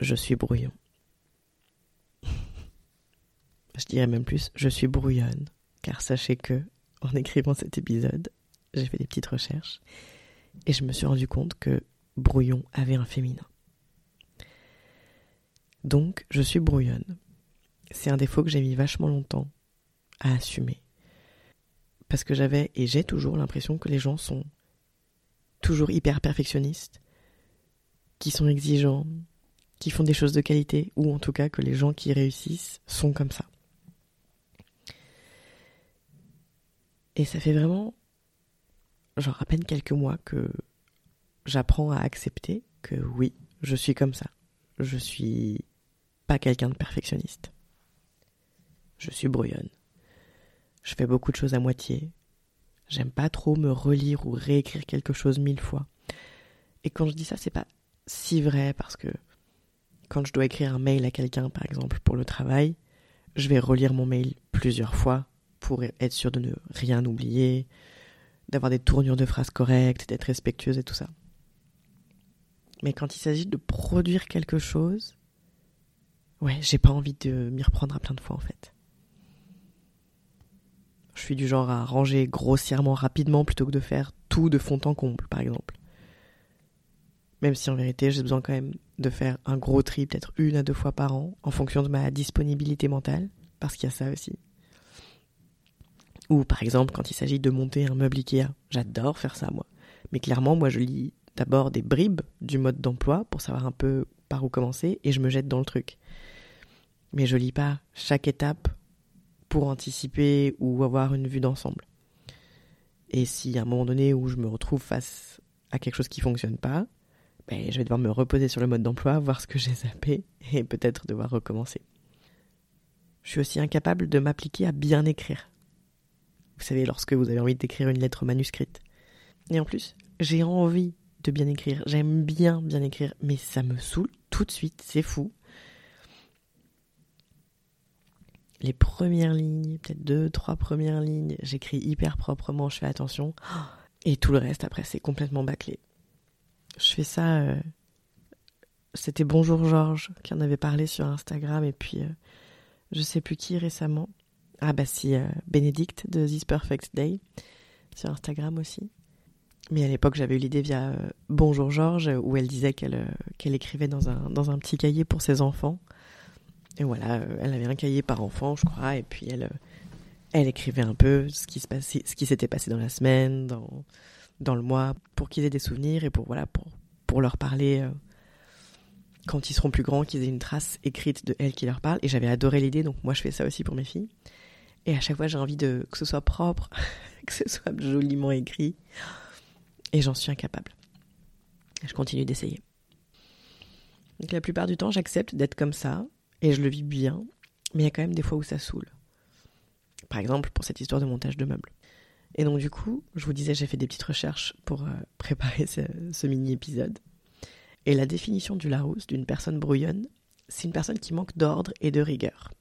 Je suis brouillon. Je dirais même plus, je suis brouillonne, car sachez que en écrivant cet épisode, j'ai fait des petites recherches et je me suis rendu compte que brouillon avait un féminin. Donc, je suis brouillonne. C'est un défaut que j'ai mis vachement longtemps à assumer. Parce que j'avais et j'ai toujours l'impression que les gens sont toujours hyper perfectionnistes, qui sont exigeants, qui font des choses de qualité, ou en tout cas que les gens qui réussissent sont comme ça. Et ça fait vraiment, genre à peine quelques mois que j'apprends à accepter que oui, je suis comme ça. Je suis pas quelqu'un de perfectionniste. Je suis brouillonne. Je fais beaucoup de choses à moitié. J'aime pas trop me relire ou réécrire quelque chose mille fois. Et quand je dis ça, c'est pas si vrai parce que quand je dois écrire un mail à quelqu'un, par exemple, pour le travail, je vais relire mon mail plusieurs fois pour être sûr de ne rien oublier, d'avoir des tournures de phrases correctes, d'être respectueuse et tout ça. Mais quand il s'agit de produire quelque chose, ouais, j'ai pas envie de m'y reprendre à plein de fois en fait. Je suis du genre à ranger grossièrement rapidement plutôt que de faire tout de fond en comble, par exemple. Même si en vérité j'ai besoin quand même de faire un gros tri peut-être une à deux fois par an en fonction de ma disponibilité mentale, parce qu'il y a ça aussi. Ou par exemple quand il s'agit de monter un meuble Ikea. J'adore faire ça moi. Mais clairement moi je lis d'abord des bribes du mode d'emploi pour savoir un peu par où commencer et je me jette dans le truc. Mais je lis pas chaque étape pour anticiper ou avoir une vue d'ensemble. Et si à un moment donné où je me retrouve face à quelque chose qui fonctionne pas, ben, je vais devoir me reposer sur le mode d'emploi, voir ce que j'ai zappé et peut-être devoir recommencer. Je suis aussi incapable de m'appliquer à bien écrire. Vous savez, lorsque vous avez envie d'écrire une lettre manuscrite. Et en plus, j'ai envie de bien écrire. J'aime bien bien écrire, mais ça me saoule tout de suite. C'est fou. Les premières lignes, peut-être deux, trois premières lignes, j'écris hyper proprement, je fais attention. Et tout le reste, après, c'est complètement bâclé. Je fais ça. Euh, c'était Bonjour Georges qui en avait parlé sur Instagram, et puis euh, je sais plus qui récemment. Ah bah si, euh, Bénédicte de This Perfect Day sur Instagram aussi. Mais à l'époque, j'avais eu l'idée via euh, Bonjour Georges, où elle disait qu'elle écrivait dans un, dans un petit cahier pour ses enfants. Et voilà, elle avait un cahier par enfant, je crois, et puis elle, elle écrivait un peu ce qui ce qui s'était passé dans la semaine, dans le mois, pour qu'ils aient des souvenirs et pour voilà, pour, pour leur parler quand ils seront plus grands, qu'ils aient une trace écrite de elle qui leur parle. Et j'avais adoré l'idée, donc moi je fais ça aussi pour mes filles. Et à chaque fois, j'ai envie de que ce soit propre, que ce soit joliment écrit. Et j'en suis incapable. je continue d'essayer. Donc la plupart du temps, j'accepte d'être comme ça et je le vis bien, mais il y a quand même des fois où ça saoule. Par exemple, pour cette histoire de montage de meubles. Et donc du coup, je vous disais, j'ai fait des petites recherches pour euh, préparer ce, mini-épisode. Et la définition du Larousse d'une personne brouillonne, c'est une personne qui manque d'ordre et de rigueur.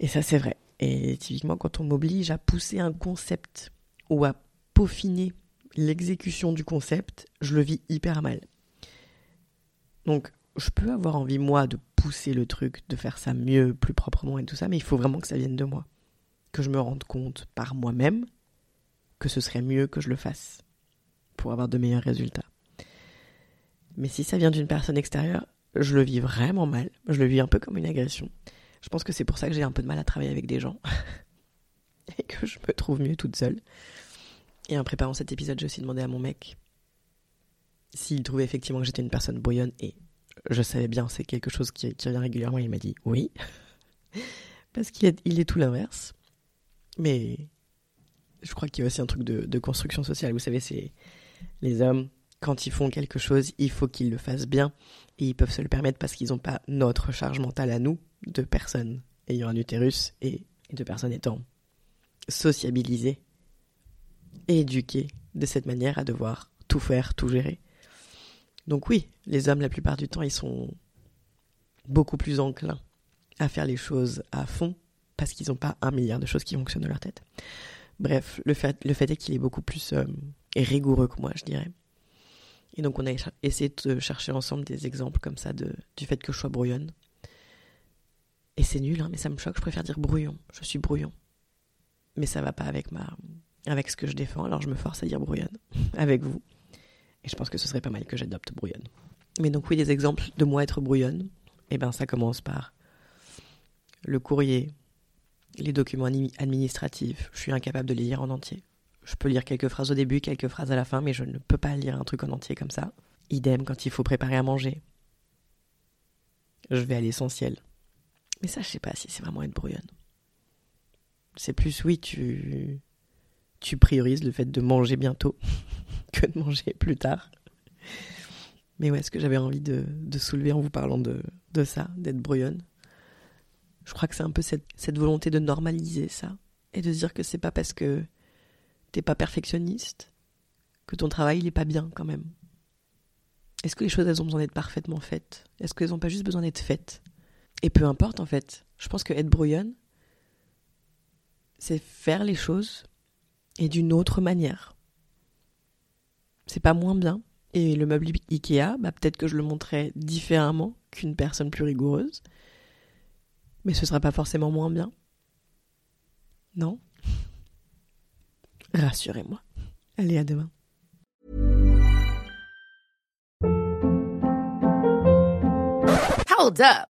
Et ça, c'est vrai. Et typiquement, quand on m'oblige à pousser un concept ou à peaufiner l'exécution du concept, je le vis hyper mal. Donc, je peux avoir envie, moi, de pousser le truc, de faire ça mieux, plus proprement et tout ça, mais il faut vraiment que ça vienne de moi. Que je me rende compte par moi-même que ce serait mieux que je le fasse pour avoir de meilleurs résultats. Mais si ça vient d'une personne extérieure, je le vis vraiment mal. Je le vis un peu comme une agression. Je pense que c'est pour ça que j'ai un peu de mal à travailler avec des gens. et que je me trouve mieux toute seule. Et en préparant cet épisode, j'ai aussi demandé à mon mec s'il trouvait effectivement que j'étais une personne brouillonne. Et je savais bien, c'est quelque chose qui, revient régulièrement. Il m'a dit oui. Parce qu'il est, il est tout l'inverse. Mais je crois qu'il y a aussi un truc de, construction sociale. Vous savez, c'est les hommes quand ils font quelque chose, il faut qu'ils le fassent bien. Et ils peuvent se le permettre parce qu'ils n'ont pas notre charge mentale à nous, de personnes ayant un utérus et, de personnes étant sociabilisées, éduquées de cette manière à devoir tout faire, tout gérer. Donc oui, les hommes, la plupart du temps, ils sont beaucoup plus enclins à faire les choses à fond parce qu'ils n'ont pas un milliard de choses qui fonctionnent dans leur tête. Bref, le fait, est qu'il est beaucoup plus euh, rigoureux que moi, je dirais. Et donc on a essayé de chercher ensemble des exemples comme ça de, du fait que je sois brouillonne. Et c'est nul, hein, mais ça me choque, je préfère dire brouillon. Je suis brouillon. Mais ça va pas avec ma avec ce que je défends, alors je me force à dire brouillonne avec vous. Et je pense que ce serait pas mal que j'adopte brouillonne. Mais donc oui, des exemples de moi être brouillonne, eh ben ça commence par le courrier, les documents administratifs, je suis incapable de les lire en entier. Je peux lire quelques phrases au début, quelques phrases à la fin, mais je ne peux pas lire un truc en entier comme ça. Idem quand il faut préparer à manger. Je vais à l'essentiel. Mais ça, je sais pas si c'est vraiment être brouillonne. C'est plus, oui, tu, tu priorises le fait de manger bientôt que de manger plus tard. Mais ouais, ce que j'avais envie de, soulever en vous parlant de, de ça, d'être brouillonne, je crois que c'est un peu cette, volonté de normaliser ça et de dire que c'est pas parce que t'es pas perfectionniste, que ton travail il est pas bien quand même. Est-ce que les choses elles ont besoin d'être parfaitement faites? Est-ce qu'elles ont pas juste besoin d'être faites? Et peu importe en fait. Je pense que être brouillonne, c'est faire les choses et d'une autre manière. C'est pas moins bien. Et le meuble Ikea, bah peut-être que je le montrerai différemment qu'une personne plus rigoureuse. Mais ce sera pas forcément moins bien. Non? Rassurez-moi. Allez, à demain. Hold up.